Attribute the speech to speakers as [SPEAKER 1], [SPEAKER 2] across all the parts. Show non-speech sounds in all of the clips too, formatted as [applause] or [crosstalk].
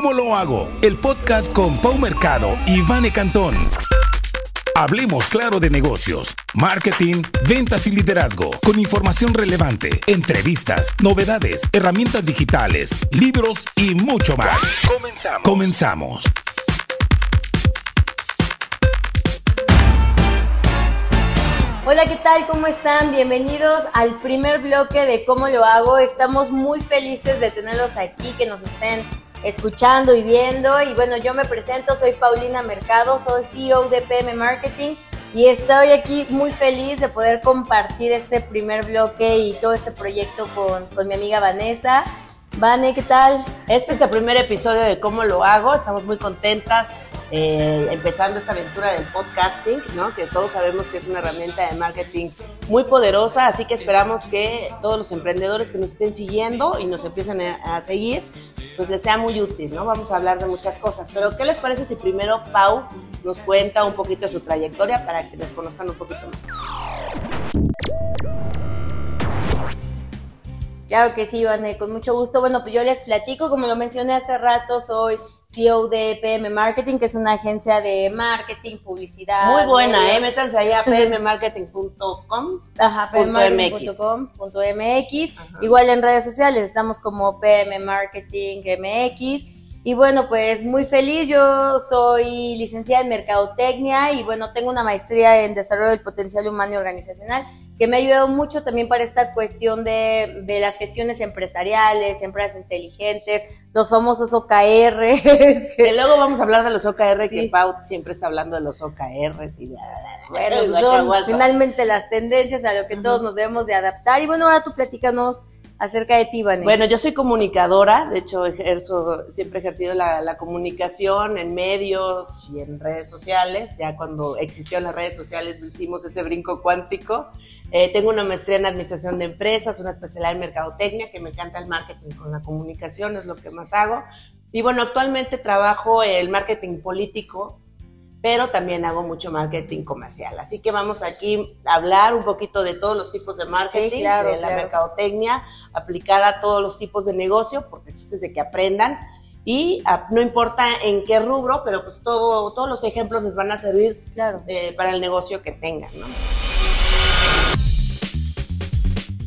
[SPEAKER 1] ¿Cómo lo hago? El podcast con Pau Mercado y Vane Cantón. Hablemos claro de negocios, marketing, ventas y liderazgo, con información relevante, entrevistas, novedades, herramientas digitales, libros y mucho más. Comenzamos. Comenzamos.
[SPEAKER 2] Hola, ¿qué tal? ¿Cómo están? Bienvenidos al primer bloque de cómo lo hago. Estamos muy felices de tenerlos aquí, que nos estén escuchando y viendo. Y bueno, yo me presento, soy Paulina Mercado, soy CEO de PM Marketing y estoy aquí muy feliz de poder compartir este primer bloque y todo este proyecto con, con mi amiga Vanessa. Vane, ¿qué tal?
[SPEAKER 3] Este es el primer episodio de cómo lo hago. Estamos muy contentas eh, empezando esta aventura del podcasting, ¿no? que todos sabemos que es una herramienta de marketing muy poderosa, así que esperamos que todos los emprendedores que nos estén siguiendo y nos empiecen a, seguir, pues les sea muy útil, ¿no? Vamos a hablar de muchas cosas, pero ¿qué les parece si primero Pau nos cuenta un poquito su trayectoria para que nos conozcan un poquito más?
[SPEAKER 2] Claro que sí, Ivane, con mucho gusto. Bueno, pues yo les platico, como lo mencioné hace rato, soy CEO de PM Marketing, que es una agencia de marketing, publicidad.
[SPEAKER 3] Muy buena, ¿eh? Métanse allá a pmmarketing.com.
[SPEAKER 2] Ajá, pmmarketing.com.mx. Igual en redes sociales estamos como PM Marketing MX y bueno, pues muy feliz. Yo soy licenciada en Mercadotecnia y bueno, tengo una maestría en Desarrollo del Potencial Humano y Organizacional que me ha ayudado mucho también para esta cuestión de, de las gestiones empresariales, empresas inteligentes, los famosos OKR. [laughs]
[SPEAKER 3] que luego vamos a hablar de los OKR, que Pau siempre está hablando de los OKRs y
[SPEAKER 2] Bueno, pues son finalmente las tendencias a lo que todos nos debemos de adaptar. Y bueno, ahora tú platícanos acerca de ti, Vanessa.
[SPEAKER 3] Bueno, yo soy comunicadora, de hecho ejerzo, siempre he ejercido la, comunicación en medios y en redes sociales, ya cuando existieron las redes sociales hicimos ese brinco cuántico. Eh, tengo una maestría en administración de empresas, una especialidad en mercadotecnia, que me encanta el marketing con la comunicación, es lo que más hago. Y bueno, actualmente trabajo el marketing político pero también hago mucho marketing comercial. Así que vamos aquí a hablar un poquito de todos los tipos de marketing, de la mercadotecnia aplicada a todos los tipos de negocio, porque es de que aprendan. Y ah, no importa en qué rubro, pero pues todo, todos los ejemplos les van a servir eh, para el negocio que tengan. ¿no?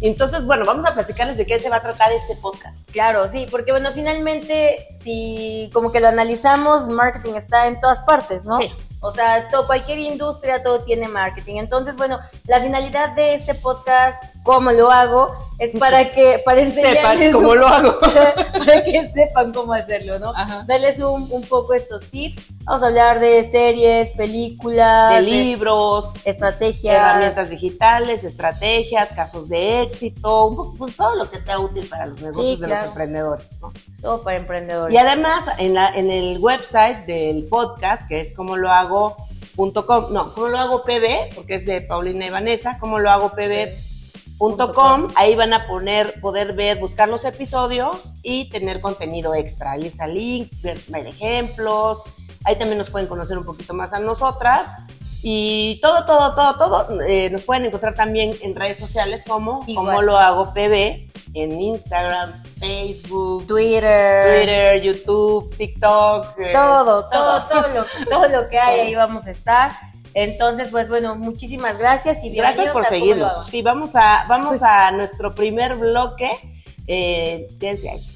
[SPEAKER 3] Entonces, bueno, vamos a platicarles de qué se va a tratar este podcast.
[SPEAKER 2] Claro, sí, porque bueno, finalmente, si como que lo analizamos, marketing está en todas partes, ¿no? Sí. O sea, todo, cualquier industria, todo tiene marketing. Entonces, bueno, la finalidad de este podcast, cómo lo hago, es para que para
[SPEAKER 3] sepan cómo lo hago. [laughs]
[SPEAKER 2] para que sepan cómo hacerlo, ¿no? Darles un, un, poco estos tips. Vamos a hablar de series, películas,
[SPEAKER 3] de libros,
[SPEAKER 2] estrategias,
[SPEAKER 3] herramientas digitales, estrategias, casos de éxito, pues todo lo que sea útil para los negocios de los emprendedores, ¿no?
[SPEAKER 2] Todo para emprendedores.
[SPEAKER 3] Y además, en, la, en el website del podcast, que es como lo hago no, como lo hago pb, porque es de Paulina y Vanessa, como lo hago pb.com, ahí van a poner, poder ver, buscar los episodios y tener contenido extra. Ahí está links, ver, ejemplos, ahí también nos pueden conocer un poquito más a nosotras. Y todo, todo, todo, todo, eh, nos pueden encontrar también en redes sociales como, como lo hago pb, en Instagram, Facebook,
[SPEAKER 2] Twitter,
[SPEAKER 3] Twitter, YouTube, TikTok,
[SPEAKER 2] eh, todo, todo, todo, lo, todo lo que hay ahí vamos a estar. Entonces, pues bueno, muchísimas gracias y
[SPEAKER 3] gracias por seguirnos. Sí, vamos a vamos a nuestro primer bloque. Eh, ahí.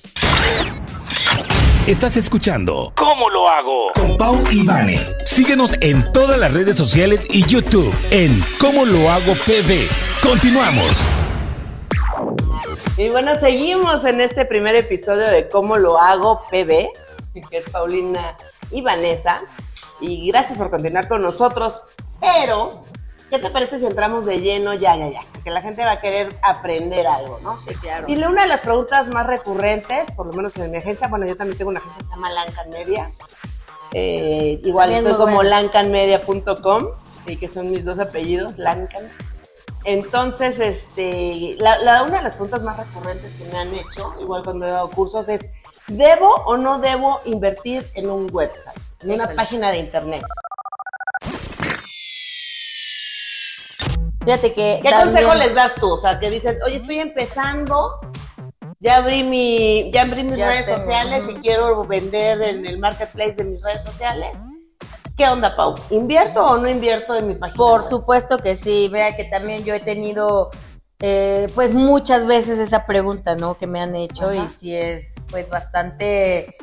[SPEAKER 1] Estás escuchando ¿Cómo lo hago? Con Pau y Vane. Síguenos en todas las redes sociales y YouTube en ¿Cómo lo hago PV. Continuamos.
[SPEAKER 3] Y bueno, seguimos en este primer episodio de Cómo lo hago PB, que es Paulina y Vanessa. Y gracias por continuar con nosotros. Pero, ¿qué te parece si entramos de lleno ya, ya, ya? Porque la gente va a querer aprender algo, ¿no?
[SPEAKER 2] Sí, claro.
[SPEAKER 3] Y una de las preguntas más recurrentes, por lo menos en mi agencia, bueno, yo también tengo una agencia que se llama Lancan Media. Eh, igual estoy como lancanmedia.com, y que son mis dos apellidos, Lancan. Entonces, este, la, una de las preguntas más recurrentes que me han hecho, igual cuando he dado cursos, es, ¿debo o no debo invertir en un website, en una página de internet?
[SPEAKER 2] Fíjate que...
[SPEAKER 3] ¿Qué consejo les das tú? O sea, que dicen, oye, estoy empezando ya abrí mi, ya abrí mis
[SPEAKER 2] Ya
[SPEAKER 3] redes
[SPEAKER 2] tengo,
[SPEAKER 3] sociales y quiero vender en el marketplace de mis redes sociales. ¿Qué onda, Pau? ¿Invierto o no invierto en mi página?
[SPEAKER 2] Por
[SPEAKER 3] web?
[SPEAKER 2] supuesto que sí, vea que también yo he tenido eh, pues muchas veces esa pregunta, ¿no? Que me han hecho
[SPEAKER 3] Ajá.
[SPEAKER 2] y sí es pues bastante,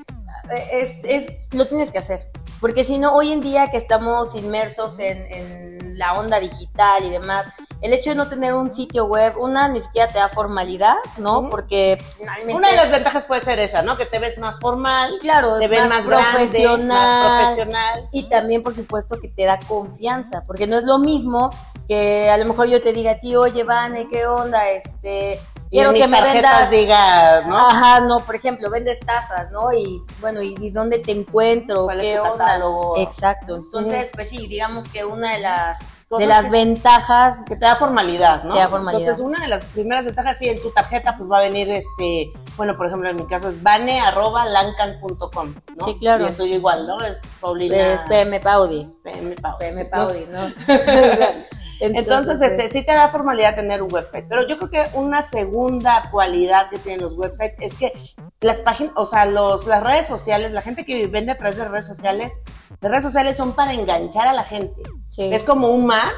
[SPEAKER 2] es, es, lo tienes que hacer, porque si no, hoy en día que estamos inmersos en, en la onda digital y demás, el hecho de no tener un sitio web, una ni siquiera te da formalidad, ¿no? Porque finalmente...
[SPEAKER 3] Una de las ventajas puede ser esa, ¿no? Que te ves más formal,
[SPEAKER 2] Claro,
[SPEAKER 3] te ves más, grande,
[SPEAKER 2] profesional.
[SPEAKER 3] más profesional.
[SPEAKER 2] Y también, por supuesto, que te da confianza, porque no es lo mismo que a lo mejor yo te diga a ti, oye, Vane, ¿qué onda? Este,
[SPEAKER 3] Y en
[SPEAKER 2] quiero
[SPEAKER 3] mis
[SPEAKER 2] que me vendas.
[SPEAKER 3] diga, ¿no?
[SPEAKER 2] Ajá, no, por ejemplo, vendes tazas, ¿no? Y bueno, ¿y, y dónde te encuentro?
[SPEAKER 3] ¿Cuál es
[SPEAKER 2] ¿Qué
[SPEAKER 3] tu
[SPEAKER 2] onda?
[SPEAKER 3] catálogo?
[SPEAKER 2] Exacto. Entonces, pues sí, digamos que una de las, de las
[SPEAKER 3] que-
[SPEAKER 2] ventajas
[SPEAKER 3] que te da formalidad, ¿no?
[SPEAKER 2] Te da formalidad.
[SPEAKER 3] Entonces, una de las primeras ventajas, sí, en tu tarjeta, pues va a venir este, bueno, por ejemplo, en mi caso es bane.lancan.com, ¿no?
[SPEAKER 2] Sí, claro.
[SPEAKER 3] Y el tuyo igual, ¿no? Es Paulina.
[SPEAKER 2] es PM Paudi.
[SPEAKER 3] PM Pau.
[SPEAKER 2] PM
[SPEAKER 3] ¿no?
[SPEAKER 2] Paudi, ¿no? [laughs]
[SPEAKER 3] Entonces, este, sí te da formalidad tener un website, pero yo creo que una segunda cualidad que tienen los websites es que las páginas, o sea, los, las redes sociales, la gente que vende a través de redes sociales, las redes sociales son para enganchar a la gente.
[SPEAKER 2] Sí.
[SPEAKER 3] Es como un mar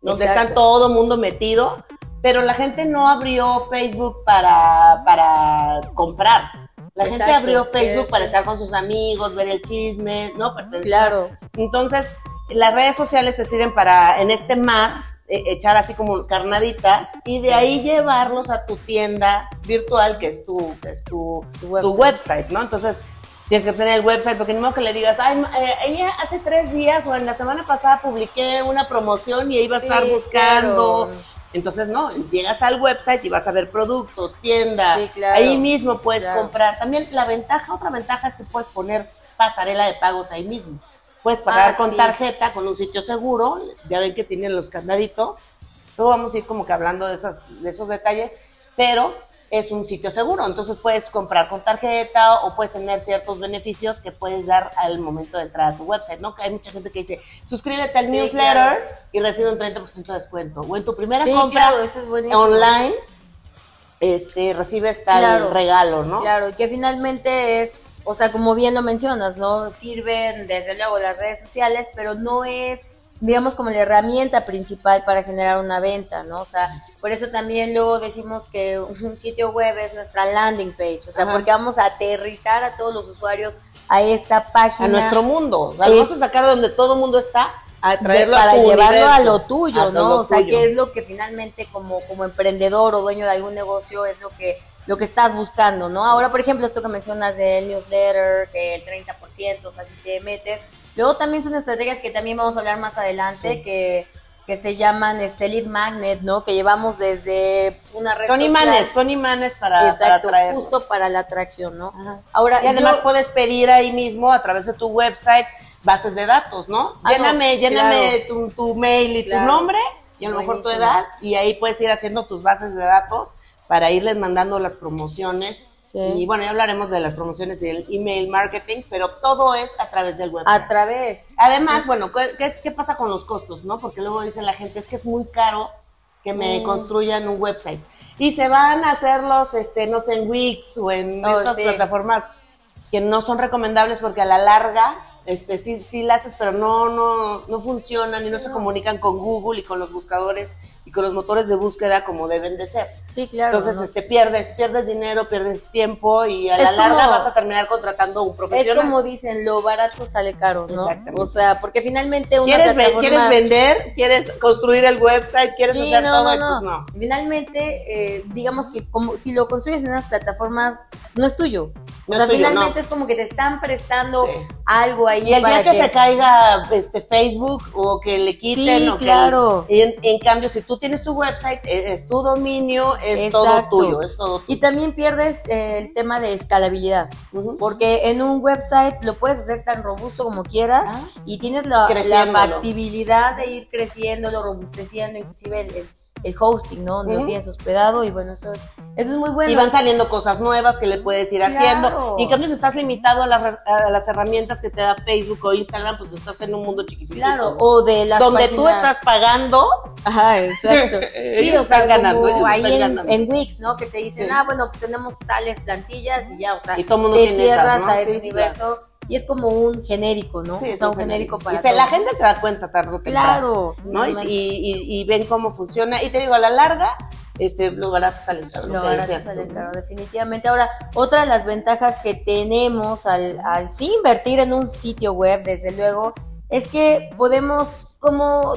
[SPEAKER 3] donde
[SPEAKER 2] Exacto.
[SPEAKER 3] están todo mundo metido, pero la gente no abrió Facebook para, para comprar. La gente
[SPEAKER 2] Exacto,
[SPEAKER 3] abrió
[SPEAKER 2] sí,
[SPEAKER 3] Facebook
[SPEAKER 2] sí.
[SPEAKER 3] para estar con sus amigos, ver el chisme, ¿no? Pertenecer
[SPEAKER 2] Claro.
[SPEAKER 3] entonces, las redes sociales te sirven para, en este mar, eh, echar así como carnaditas y de ahí llevarlos a tu tienda virtual, que es tu, que es tu,
[SPEAKER 2] Tu
[SPEAKER 3] tu
[SPEAKER 2] website.
[SPEAKER 3] ¿no? Entonces, tienes que tener el website, porque modo que le digas, ay, ma- eh, ella hace tres días o en la semana pasada publiqué una promoción y ahí va a
[SPEAKER 2] Sí,
[SPEAKER 3] estar buscando.
[SPEAKER 2] claro.
[SPEAKER 3] Entonces, no, llegas al website y vas a ver productos, tienda,
[SPEAKER 2] Sí, claro.
[SPEAKER 3] ahí mismo puedes
[SPEAKER 2] Claro.
[SPEAKER 3] comprar. También la ventaja, otra ventaja es que puedes poner pasarela de pagos ahí mismo. Puedes pagar
[SPEAKER 2] Ah,
[SPEAKER 3] con
[SPEAKER 2] sí.
[SPEAKER 3] tarjeta, con un sitio seguro, ya ven que tienen los candaditos. Luego vamos a ir como que hablando de, esas, de esos detalles, pero es un sitio seguro, entonces puedes comprar con tarjeta o puedes tener ciertos beneficios que puedes dar al momento de entrar a tu website, ¿no? Que hay mucha gente que dice, suscríbete al
[SPEAKER 2] Sí,
[SPEAKER 3] newsletter
[SPEAKER 2] claro.
[SPEAKER 3] y recibe un 30% de descuento. O en tu primera
[SPEAKER 2] Sí,
[SPEAKER 3] compra
[SPEAKER 2] claro, eso es buenísimo.
[SPEAKER 3] online, este, recibes tal
[SPEAKER 2] Claro.
[SPEAKER 3] regalo, ¿no?
[SPEAKER 2] Claro, y que finalmente es, o sea, como bien lo mencionas, ¿no? Sirven desde luego las redes sociales, pero no es, digamos, como la herramienta principal para generar una venta, ¿no? O sea, por eso también luego decimos que un sitio web es nuestra landing page, o sea,
[SPEAKER 3] Ajá.
[SPEAKER 2] porque vamos a aterrizar a todos los usuarios a esta página.
[SPEAKER 3] a nuestro mundo. O sea, lo a sacar de donde todo el mundo está, a traerlo
[SPEAKER 2] para
[SPEAKER 3] a tu
[SPEAKER 2] llevarlo
[SPEAKER 3] universo,
[SPEAKER 2] a lo tuyo,
[SPEAKER 3] a
[SPEAKER 2] ¿no?
[SPEAKER 3] lo
[SPEAKER 2] o sea,
[SPEAKER 3] tuyo.
[SPEAKER 2] que es lo que finalmente como, como emprendedor o dueño de algún negocio es lo que lo que estás buscando, ¿no? Ahora, por ejemplo, esto que mencionas del newsletter, que el 30%, o sea, si te metes. Luego también son estrategias que también vamos a hablar más adelante,
[SPEAKER 3] Sí.
[SPEAKER 2] que, que se llaman este lead magnet, ¿no? Que llevamos desde una red
[SPEAKER 3] Son
[SPEAKER 2] social.
[SPEAKER 3] imanes, son imanes para, para
[SPEAKER 2] Exacto,
[SPEAKER 3] atraerlos.
[SPEAKER 2] justo para la atracción, ¿no?
[SPEAKER 3] Ajá.
[SPEAKER 2] Ahora,
[SPEAKER 3] Y además
[SPEAKER 2] yo-
[SPEAKER 3] puedes pedir ahí mismo a través de tu website bases de datos, ¿no?
[SPEAKER 2] Ah, no,
[SPEAKER 3] lléname, lléname
[SPEAKER 2] claro.
[SPEAKER 3] tu, tu mail y
[SPEAKER 2] Claro.
[SPEAKER 3] tu nombre y a lo mejor tu edad y ahí puedes ir haciendo tus bases de datos para irles mandando las promociones.
[SPEAKER 2] Sí.
[SPEAKER 3] Y bueno, ya hablaremos de las promociones y del email marketing, pero todo es a través del website.
[SPEAKER 2] a través.
[SPEAKER 3] Además, bueno, ¿qué, qué es- qué pasa con los costos, no? Porque luego dice la gente, es que es muy caro que me
[SPEAKER 2] Mm.
[SPEAKER 3] construyan un website. Y se van a hacerlos, este, no sé, en Wix o en
[SPEAKER 2] Oh,
[SPEAKER 3] estas
[SPEAKER 2] sí.
[SPEAKER 3] plataformas que no son recomendables porque a la larga, este, sí, sí la haces, pero no, no, no funcionan y no se comunican con Google y con los buscadores y con los motores de búsqueda como deben de ser.
[SPEAKER 2] Sí, claro.
[SPEAKER 3] Entonces,
[SPEAKER 2] ¿no?
[SPEAKER 3] este, pierdes, pierdes dinero, pierdes tiempo y a la
[SPEAKER 2] Es
[SPEAKER 3] larga
[SPEAKER 2] como-
[SPEAKER 3] vas a terminar contratando un
[SPEAKER 2] Es
[SPEAKER 3] profesional.
[SPEAKER 2] como dicen, lo barato sale caro, ¿no?
[SPEAKER 3] Exactamente.
[SPEAKER 2] O sea, porque finalmente una
[SPEAKER 3] ¿Quieres, ve-
[SPEAKER 2] plataforma-
[SPEAKER 3] ¿Quieres vender? ¿Quieres construir el website? ¿Quieres
[SPEAKER 2] Sí,
[SPEAKER 3] hacer todo?
[SPEAKER 2] no,
[SPEAKER 3] Y
[SPEAKER 2] no.
[SPEAKER 3] pues no.
[SPEAKER 2] Finalmente, eh, digamos que como si lo construyes en unas plataformas, no es tuyo.
[SPEAKER 3] No
[SPEAKER 2] o sea,
[SPEAKER 3] es tuyo,
[SPEAKER 2] finalmente es como que te están prestando algo ahí
[SPEAKER 3] Y el día que, se caiga este Facebook o que le quiten
[SPEAKER 2] Sí,
[SPEAKER 3] o que
[SPEAKER 2] claro.
[SPEAKER 3] y en, en cambio si tú tienes tu website es, es tu dominio es todo tuyo es todo tuyo.
[SPEAKER 2] Y también pierdes eh, el tema de escalabilidad, porque en un website lo puedes hacer tan robusto como quieras
[SPEAKER 3] Ah.
[SPEAKER 2] y tienes la, la factibilidad de ir creciéndolo, robusteciendo, inclusive el, el el hosting, ¿no? Donde lo tienes hospedado y bueno, eso es, eso es muy bueno.
[SPEAKER 3] Y van saliendo cosas nuevas que le puedes ir
[SPEAKER 2] Claro.
[SPEAKER 3] haciendo. Y en cambio, si estás limitado a, la- a las herramientas que te da Facebook o Instagram, pues estás en un mundo chiquitito.
[SPEAKER 2] Claro, o de las
[SPEAKER 3] Donde tú
[SPEAKER 2] páginas-
[SPEAKER 3] estás pagando,
[SPEAKER 2] Ajá, exacto. [laughs] Sí,
[SPEAKER 3] Ellos
[SPEAKER 2] o sea,
[SPEAKER 3] están ganando, ellos
[SPEAKER 2] ahí
[SPEAKER 3] están
[SPEAKER 2] en,
[SPEAKER 3] ganando.
[SPEAKER 2] en Wix, ¿no? Que te dicen,
[SPEAKER 3] Sí.
[SPEAKER 2] ah, bueno, pues tenemos tales plantillas y ya, o sea,
[SPEAKER 3] Y todo mundo
[SPEAKER 2] te
[SPEAKER 3] esas,
[SPEAKER 2] cierras
[SPEAKER 3] ¿no?
[SPEAKER 2] a ese
[SPEAKER 3] Sí,
[SPEAKER 2] universo y es como un genérico, ¿no?
[SPEAKER 3] Sí,
[SPEAKER 2] o
[SPEAKER 3] es
[SPEAKER 2] sea, un genérico para
[SPEAKER 3] Y se- la gente se da cuenta tarde o temprano.
[SPEAKER 2] Claro,
[SPEAKER 3] ¿no? Y, y- y ven cómo funciona. Y te digo, a la larga, este, lo barato sale caro.
[SPEAKER 2] Lo
[SPEAKER 3] que
[SPEAKER 2] barato sale caro, definitivamente. Ahora, otra de las ventajas que tenemos al, al sí invertir en un sitio web, desde luego, es que podemos, como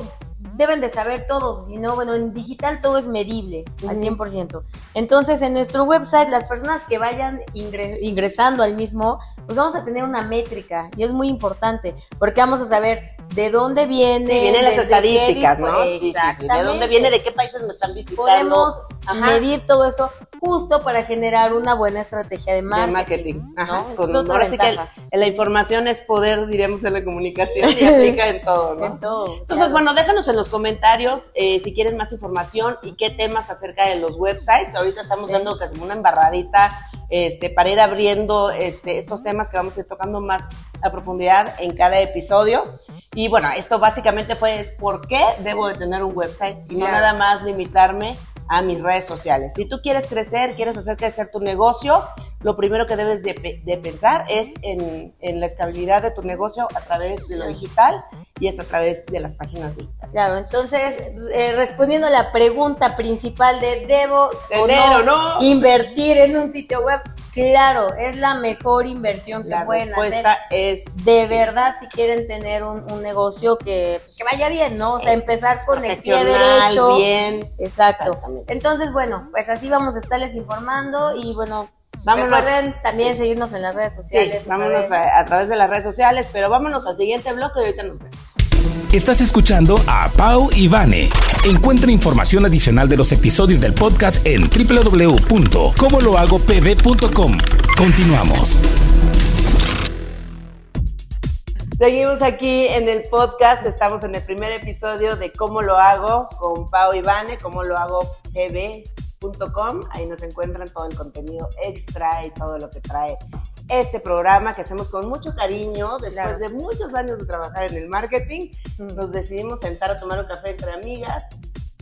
[SPEAKER 2] deben de saber todos, si no, bueno, en digital todo es medible al
[SPEAKER 3] Ujú.
[SPEAKER 2] 100%. Entonces, en nuestro website, las personas que vayan ingre- ingresando al mismo, pues vamos a tener una métrica y es muy importante, porque vamos a saber de dónde viene.
[SPEAKER 3] Sí, vienen las estadísticas, ¿no? Sí, sí, sí. ¿De dónde viene? ¿De qué países me están visitando?
[SPEAKER 2] podemos
[SPEAKER 3] Ajá.
[SPEAKER 2] medir todo eso justo para generar una buena estrategia de
[SPEAKER 3] de
[SPEAKER 2] marketing.
[SPEAKER 3] marketing. Ajá,
[SPEAKER 2] ¿no?
[SPEAKER 3] con-
[SPEAKER 2] Es
[SPEAKER 3] ahora sí que el- la información es poder, diríamos, en la comunicación y aplica en todo, ¿no?
[SPEAKER 2] En todo,
[SPEAKER 3] Entonces,
[SPEAKER 2] claro.
[SPEAKER 3] bueno, déjanos en los comentarios eh, si quieren más información y qué temas acerca de los websites. Ahorita estamos
[SPEAKER 2] Sí.
[SPEAKER 3] dando casi una embarradita este, para ir abriendo este, estos temas que vamos a ir tocando más a profundidad en cada episodio. Y bueno, esto básicamente fue es por qué debo de tener un website y no
[SPEAKER 2] Claro.
[SPEAKER 3] nada más limitarme a mis redes sociales. Si tú quieres crecer, quieres hacer crecer tu negocio, lo primero que debes de, pe- de pensar es en, en la escalabilidad de tu negocio a través de lo digital y es a través de las páginas digitales.
[SPEAKER 2] Claro, entonces, eh, respondiendo a la pregunta principal de ¿debo o
[SPEAKER 3] Tener
[SPEAKER 2] no,
[SPEAKER 3] o no?
[SPEAKER 2] invertir en un sitio web? Claro, es la mejor inversión que
[SPEAKER 3] La
[SPEAKER 2] pueden
[SPEAKER 3] respuesta
[SPEAKER 2] hacer.
[SPEAKER 3] es
[SPEAKER 2] De
[SPEAKER 3] sí.
[SPEAKER 2] verdad, si quieren tener un, un negocio que, pues, que vaya bien, ¿no? O sea, empezar con el pie derecho.
[SPEAKER 3] bien.
[SPEAKER 2] Exacto. Entonces, bueno, pues así vamos a estarles informando y bueno,
[SPEAKER 3] Vámonos.
[SPEAKER 2] recuerden también
[SPEAKER 3] Sí.
[SPEAKER 2] seguirnos en las redes
[SPEAKER 3] Sí,
[SPEAKER 2] sociales.
[SPEAKER 3] vámonos a, a través de las redes sociales, pero vámonos al siguiente bloque y ahorita nos vemos.
[SPEAKER 1] Estás escuchando a Pau y Vane. Encuentra información adicional de los episodios del podcast en www.comolohagopv.com. Continuamos.
[SPEAKER 3] Seguimos aquí en el podcast, estamos en el primer episodio de Cómo lo hago con Pau y cómo lo hago pb.com, ahí nos encuentran todo el contenido extra y todo lo que trae este programa que hacemos con mucho cariño, después
[SPEAKER 2] Claro.
[SPEAKER 3] de muchos años de trabajar en el marketing,
[SPEAKER 2] Mm.
[SPEAKER 3] nos decidimos sentar a tomar un café entre amigas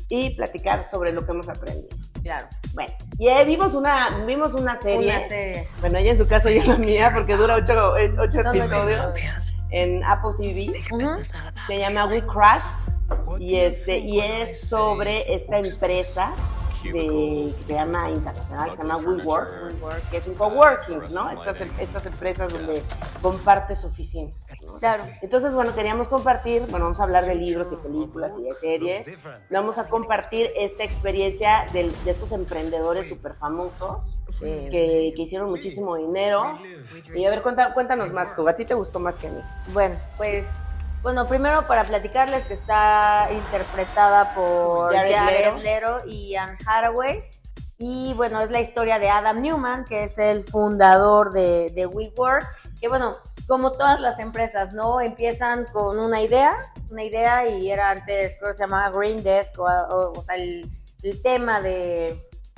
[SPEAKER 3] y platicar sobre lo que hemos aprendido.
[SPEAKER 2] Claro.
[SPEAKER 3] Bueno, y eh, vimos una, vimos una serie,
[SPEAKER 2] Una serie.
[SPEAKER 3] bueno, ella en su caso, yo la mía, porque dura ocho, ocho episodios en Apple TV.
[SPEAKER 2] Ujú.
[SPEAKER 3] Se llama We Crashed y este y es sobre esta empresa de, que se llama internacional, que se llama WeWork, que es un coworking, ¿no? Estas, em- estas empresas donde compartes oficinas. ¿no?
[SPEAKER 2] Claro.
[SPEAKER 3] Entonces, bueno, queríamos compartir, bueno, vamos a hablar de libros y películas y de series. Vamos a compartir esta experiencia del- de, estos emprendedores súper famosos que, que hicieron muchísimo dinero. Y a ver, cuéntanos más tú. ¿A ti te gustó más que a mí?
[SPEAKER 2] Bueno, pues, bueno, primero para platicarles que está interpretada por
[SPEAKER 3] Jared. Leto
[SPEAKER 2] y Anne Hathaway. Y bueno, es la historia de Adam Newman, que es el fundador de, de WeWork, que bueno, como todas las empresas, ¿no? Empiezan con una idea, una idea y era antes, creo que se llamaba Green Desk, o, o- o sea, el, el tema de,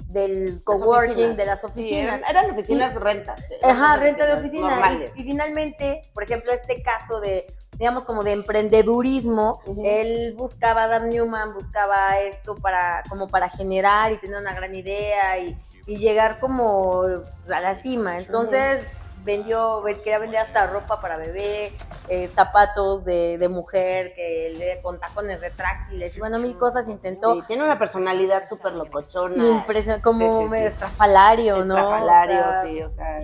[SPEAKER 2] del
[SPEAKER 3] Las
[SPEAKER 2] coworking,
[SPEAKER 3] oficinas.
[SPEAKER 2] de las
[SPEAKER 3] Sí,
[SPEAKER 2] oficinas.
[SPEAKER 3] eran, eran oficinas rentas.
[SPEAKER 2] Ajá,
[SPEAKER 3] eran
[SPEAKER 2] renta de
[SPEAKER 3] oficinas.
[SPEAKER 2] Y, y finalmente, por ejemplo, este caso de, digamos, como de emprendedurismo, él buscaba, Adam Newman buscaba esto para, como para generar y tener una gran idea y, y llegar como pues, a la cima. Entonces, vendió, ve- quería vender hasta ropa para bebé, eh, zapatos de, de mujer, que le con tacones retráctiles, y bueno, mil cosas intentó.
[SPEAKER 3] Sí, tiene una personalidad súper locochona.
[SPEAKER 2] Impresionante, como
[SPEAKER 3] Sí, sí, sí.
[SPEAKER 2] estrafalario, ¿no?
[SPEAKER 3] Estrafalario,
[SPEAKER 2] O sea,
[SPEAKER 3] sí, o sea.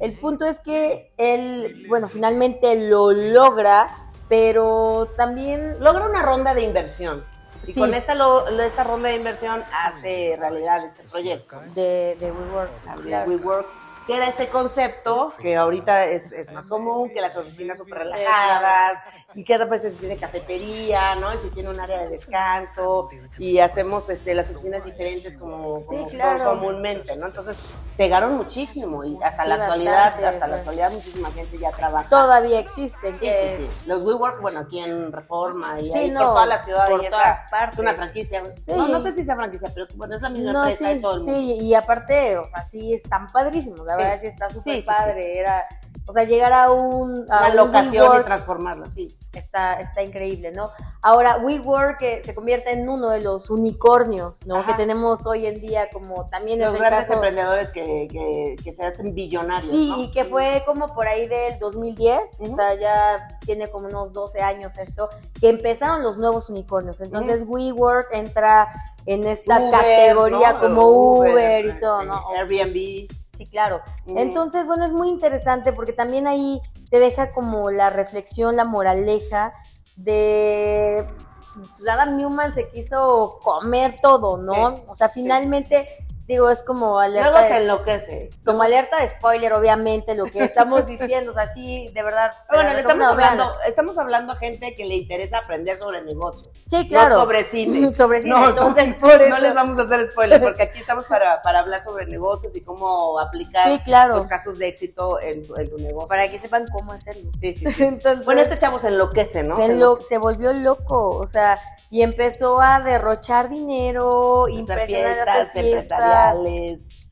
[SPEAKER 2] El punto es que él, bueno, finalmente lo logra, pero también
[SPEAKER 3] Logra una ronda de inversión. Y
[SPEAKER 2] Sí.
[SPEAKER 3] con esta, lo- esta ronda de inversión hace realidad este proyecto.
[SPEAKER 2] de, de WeWork, claro.
[SPEAKER 3] WeWork. que era este concepto que ahorita es, es más común, que las oficinas súper relajadas, y de repente se tiene cafetería, ¿no? Y se tiene un área de descanso, y hacemos este, las oficinas diferentes como,
[SPEAKER 2] Sí,
[SPEAKER 3] como
[SPEAKER 2] claro.
[SPEAKER 3] comúnmente, ¿no? Entonces pegaron muchísimo y hasta
[SPEAKER 2] Sí,
[SPEAKER 3] la actualidad,
[SPEAKER 2] bastante,
[SPEAKER 3] hasta la actualidad muchísima gente ya trabaja.
[SPEAKER 2] Todavía existen.
[SPEAKER 3] Sí,
[SPEAKER 2] que-
[SPEAKER 3] sí, sí. Los WeWork, bueno, aquí en Reforma y
[SPEAKER 2] Sí,
[SPEAKER 3] ahí
[SPEAKER 2] no,
[SPEAKER 3] por toda la ciudad.
[SPEAKER 2] por
[SPEAKER 3] y esa
[SPEAKER 2] todas partes.
[SPEAKER 3] Es una franquicia. No, no sé si sea franquicia, pero bueno, es la misma
[SPEAKER 2] No,
[SPEAKER 3] empresa de todo el mundo.
[SPEAKER 2] sí, y aparte, o sea, sí están padrísimos, la verdad sí está súper padre, era, o sea, llegar a un, a
[SPEAKER 3] Una
[SPEAKER 2] un
[SPEAKER 3] locación y
[SPEAKER 2] WeWork
[SPEAKER 3] transformarla, sí.
[SPEAKER 2] Está, está increíble, ¿no? Ahora, WeWork que se convierte en uno de los unicornios, ¿no?
[SPEAKER 3] Ajá.
[SPEAKER 2] Que tenemos hoy en día, como también es
[SPEAKER 3] Los
[SPEAKER 2] el
[SPEAKER 3] grandes
[SPEAKER 2] caso...
[SPEAKER 3] emprendedores que, que, que se hacen billonarios.
[SPEAKER 2] Sí,
[SPEAKER 3] ¿no?
[SPEAKER 2] y que fue como por ahí del 2010,
[SPEAKER 3] Ujú.
[SPEAKER 2] o sea, ya tiene como unos 12 años esto, que empezaron los nuevos unicornios. Entonces, WeWork entra en esta
[SPEAKER 3] Uber,
[SPEAKER 2] categoría
[SPEAKER 3] ¿no?
[SPEAKER 2] como Uber, y todo,
[SPEAKER 3] este,
[SPEAKER 2] ¿no?
[SPEAKER 3] Airbnb.
[SPEAKER 2] Sí, claro.
[SPEAKER 3] Mm.
[SPEAKER 2] Entonces, bueno, es muy interesante porque también ahí te deja como la reflexión, la moraleja de pues, Adam Newman se quiso comer todo, ¿no?
[SPEAKER 3] Sí,
[SPEAKER 2] o sea,
[SPEAKER 3] sí,
[SPEAKER 2] finalmente, digo, es como alerta,
[SPEAKER 3] Luego se enloquece.
[SPEAKER 2] como alerta de spoiler, obviamente, lo que estamos diciendo, o sea, sí, de verdad. [laughs]
[SPEAKER 3] Bueno, le estamos hablando, estamos hablando a gente que le interesa aprender sobre negocios.
[SPEAKER 2] Sí, claro.
[SPEAKER 3] No sobre cine. [laughs]
[SPEAKER 2] Sobre cine,
[SPEAKER 3] No,
[SPEAKER 2] entonces, por eso.
[SPEAKER 3] no les vamos a hacer spoilers porque aquí estamos para, para hablar sobre negocios y cómo aplicar
[SPEAKER 2] Sí, claro.
[SPEAKER 3] los casos de éxito en tu, en tu negocio.
[SPEAKER 2] Para que sepan cómo hacerlo.
[SPEAKER 3] Sí, sí, [laughs] sí.
[SPEAKER 2] Entonces,
[SPEAKER 3] Bueno, este chavo se enloquece, ¿no?
[SPEAKER 2] se, lo- se volvió loco, o sea, y empezó a derrochar dinero.
[SPEAKER 3] Hacer
[SPEAKER 2] impresionar
[SPEAKER 3] fiestas
[SPEAKER 2] hacer fiestas,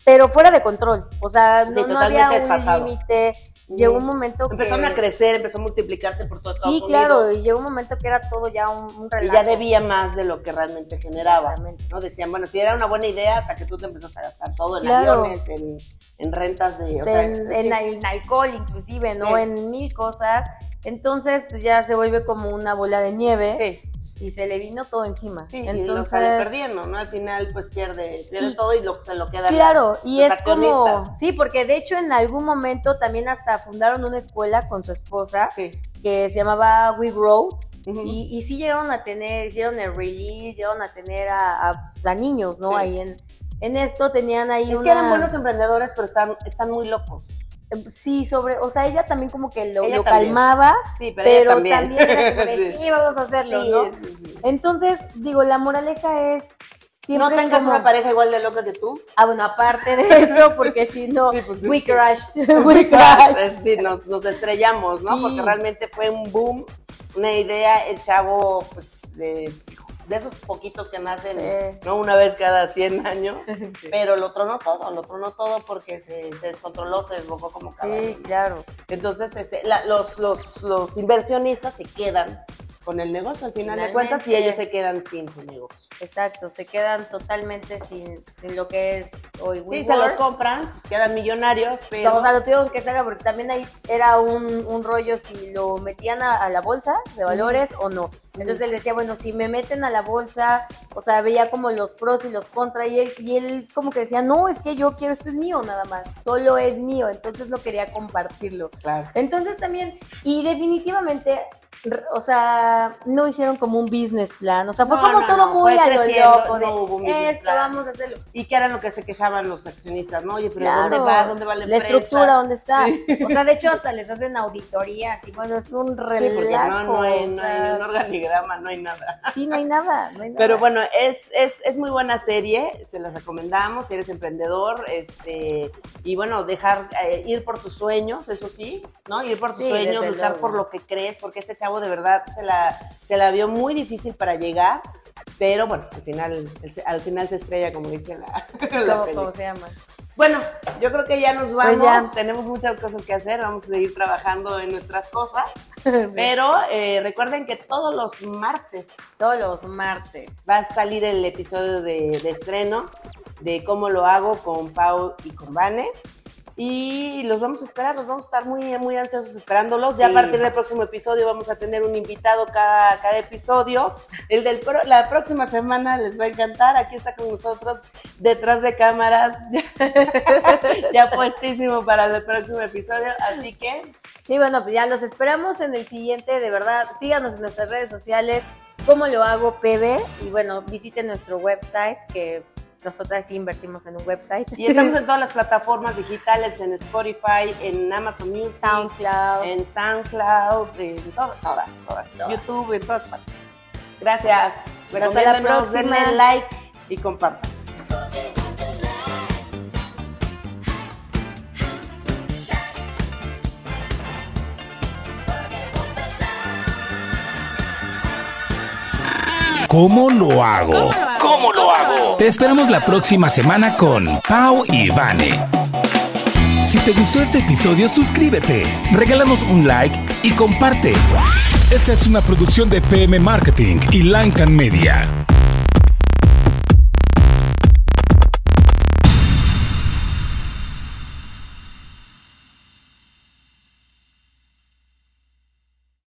[SPEAKER 2] pero fuera de control, o sea, no,
[SPEAKER 3] Sí,
[SPEAKER 2] no había un límite, llegó un momento que...
[SPEAKER 3] Empezaron a crecer, empezó a multiplicarse por todo Estados
[SPEAKER 2] Sí, claro, y llegó un momento que era todo ya un, un
[SPEAKER 3] Y
[SPEAKER 2] relajo.
[SPEAKER 3] ya debía más de lo que realmente generaba. ¿no? Decían, bueno, sí era una buena idea hasta que tú te empezaste a gastar todo en
[SPEAKER 2] Claro.
[SPEAKER 3] aviones, en, en rentas de. O sea,
[SPEAKER 2] en, en, en alcohol inclusive, ¿no?
[SPEAKER 3] Sí.
[SPEAKER 2] En mil cosas. Entonces, pues ya se vuelve como una bola de nieve
[SPEAKER 3] Sí,
[SPEAKER 2] y se le vino todo encima.
[SPEAKER 3] sí, y
[SPEAKER 2] Entonces,
[SPEAKER 3] lo sale perdiendo, ¿no? Al final, pues pierde, pierde
[SPEAKER 2] Y-
[SPEAKER 3] todo y lo, se lo queda
[SPEAKER 2] Claro, y
[SPEAKER 3] los
[SPEAKER 2] es como, sí, porque de hecho en algún momento también hasta fundaron una escuela con su esposa
[SPEAKER 3] Sí.
[SPEAKER 2] que se llamaba We
[SPEAKER 3] Ujú.
[SPEAKER 2] y, y sí llegaron a tener, hicieron el release, llegaron a tener a, a, pues, a niños, ¿no?
[SPEAKER 3] Sí.
[SPEAKER 2] Ahí en, en esto tenían ahí
[SPEAKER 3] Es
[SPEAKER 2] una-
[SPEAKER 3] que eran buenos emprendedores, pero están, están muy locos.
[SPEAKER 2] Sí, sobre, o sea, ella también como que lo, lo calmaba,
[SPEAKER 3] Sí, pero,
[SPEAKER 2] pero,
[SPEAKER 3] también.
[SPEAKER 2] también. era como de, [laughs]
[SPEAKER 3] Sí.
[SPEAKER 2] sí, vamos a hacerlo,
[SPEAKER 3] Sí,
[SPEAKER 2] ¿no?
[SPEAKER 3] sí, sí.
[SPEAKER 2] Entonces, digo, la moraleja es siempre
[SPEAKER 3] No tengas
[SPEAKER 2] como-
[SPEAKER 3] una pareja igual de loca que tú.
[SPEAKER 2] Ah, bueno, aparte de [laughs] eso, porque si no,
[SPEAKER 3] Sí, pues sí.
[SPEAKER 2] we crashed, [laughs] we crashed.
[SPEAKER 3] Decir, nos, nos estrellamos, ¿no?
[SPEAKER 2] Sí.
[SPEAKER 3] Porque realmente fue un boom, una idea, el chavo, pues, de, de esos poquitos que nacen,
[SPEAKER 2] Sí.
[SPEAKER 3] ¿no? Una vez cada 100 años, [laughs] pero lo tronó todo, lo tronó todo porque se, se descontroló, se desbocó como caballo.
[SPEAKER 2] Sí, claro.
[SPEAKER 3] Entonces, este, la- los, los, los inversionistas se quedan con el negocio al final de cuentas y ellos se quedan sin su negocio.
[SPEAKER 2] Exacto, se quedan totalmente sin, sin lo que es hoy
[SPEAKER 3] Sí,
[SPEAKER 2] WeWork.
[SPEAKER 3] se los compran, quedan millonarios, pero...
[SPEAKER 2] O sea, lo tengo que salga porque también ahí era un, un rollo si lo metían a, a la bolsa de valores o no. Entonces él decía, bueno, si me meten a la bolsa, o sea, veía como los pros y los contras y él, y él como que decía, no, es que yo quiero, esto es mío nada más, solo es mío, entonces no quería compartirlo.
[SPEAKER 3] Claro.
[SPEAKER 2] Entonces también, y definitivamente, o sea, no hicieron como un business plan, o sea, fue
[SPEAKER 3] No,
[SPEAKER 2] como
[SPEAKER 3] no,
[SPEAKER 2] todo
[SPEAKER 3] no,
[SPEAKER 2] muy a lo
[SPEAKER 3] creciendo,
[SPEAKER 2] loco, de
[SPEAKER 3] no hubo un business
[SPEAKER 2] esto,
[SPEAKER 3] plan.
[SPEAKER 2] vamos a hacerlo.
[SPEAKER 3] ¿Y qué era lo que se quejaban los accionistas? ¿no? Oye, pero
[SPEAKER 2] Claro.
[SPEAKER 3] ¿dónde va? ¿Dónde va la
[SPEAKER 2] La
[SPEAKER 3] empresa?
[SPEAKER 2] estructura, ¿dónde está?
[SPEAKER 3] Sí.
[SPEAKER 2] O sea, de hecho, hasta les hacen auditorías y bueno, es un relajo.
[SPEAKER 3] no, no, hay, no hay un organigrama, no hay nada.
[SPEAKER 2] Sí, no hay nada, no hay nada.
[SPEAKER 3] Pero bueno, es, es, es muy buena serie, se las recomendamos si eres emprendedor, este, y bueno, dejar eh, ir por tus sueños, eso sí, ¿no? Ir por tus
[SPEAKER 2] Sí,
[SPEAKER 3] sueños, luchar
[SPEAKER 2] luego.
[SPEAKER 3] por lo que crees, porque este chavo de verdad se la, se la vio muy difícil para llegar, pero bueno, al final, al final se estrella, como dice la, [laughs] la
[SPEAKER 2] ¿Cómo, cómo se llama?
[SPEAKER 3] Bueno, yo creo que ya nos vamos,
[SPEAKER 2] Pues ya.
[SPEAKER 3] tenemos muchas cosas que hacer, vamos a seguir trabajando en nuestras cosas, [laughs] pero eh, recuerden que todos los martes
[SPEAKER 2] Todos los martes.
[SPEAKER 3] va a salir el episodio de, de estreno de cómo lo hago con Pau y con Vane. Y los vamos a esperar, los vamos a estar muy, muy ansiosos esperándolos. Ya
[SPEAKER 2] Sí.
[SPEAKER 3] a partir del próximo episodio vamos a tener un invitado cada, cada episodio. El del pro- la próxima semana les va a encantar. Aquí está con nosotros detrás de cámaras, [laughs] ya puestísimo para el próximo episodio. Así que
[SPEAKER 2] Sí, bueno, pues ya los esperamos en el siguiente, de verdad. Síganos en nuestras redes sociales, cómo lo hago PB. Y bueno, visiten nuestro website que nosotras sí invertimos en un website.
[SPEAKER 3] Y estamos en todas las plataformas digitales, en Spotify, en Amazon Music,
[SPEAKER 2] SoundCloud.
[SPEAKER 3] en SoundCloud, en todas, todas, todas, YouTube, en todas partes. Gracias.
[SPEAKER 2] Hasta la próxima.
[SPEAKER 3] denle like y compartan.
[SPEAKER 1] ¿Cómo lo hago? ¿Cómo lo hago? Te esperamos la próxima semana con Pau y Vane. Si te gustó este episodio, suscríbete, regálanos un like y comparte. Esta es una producción de PM Marketing y Lancan Media.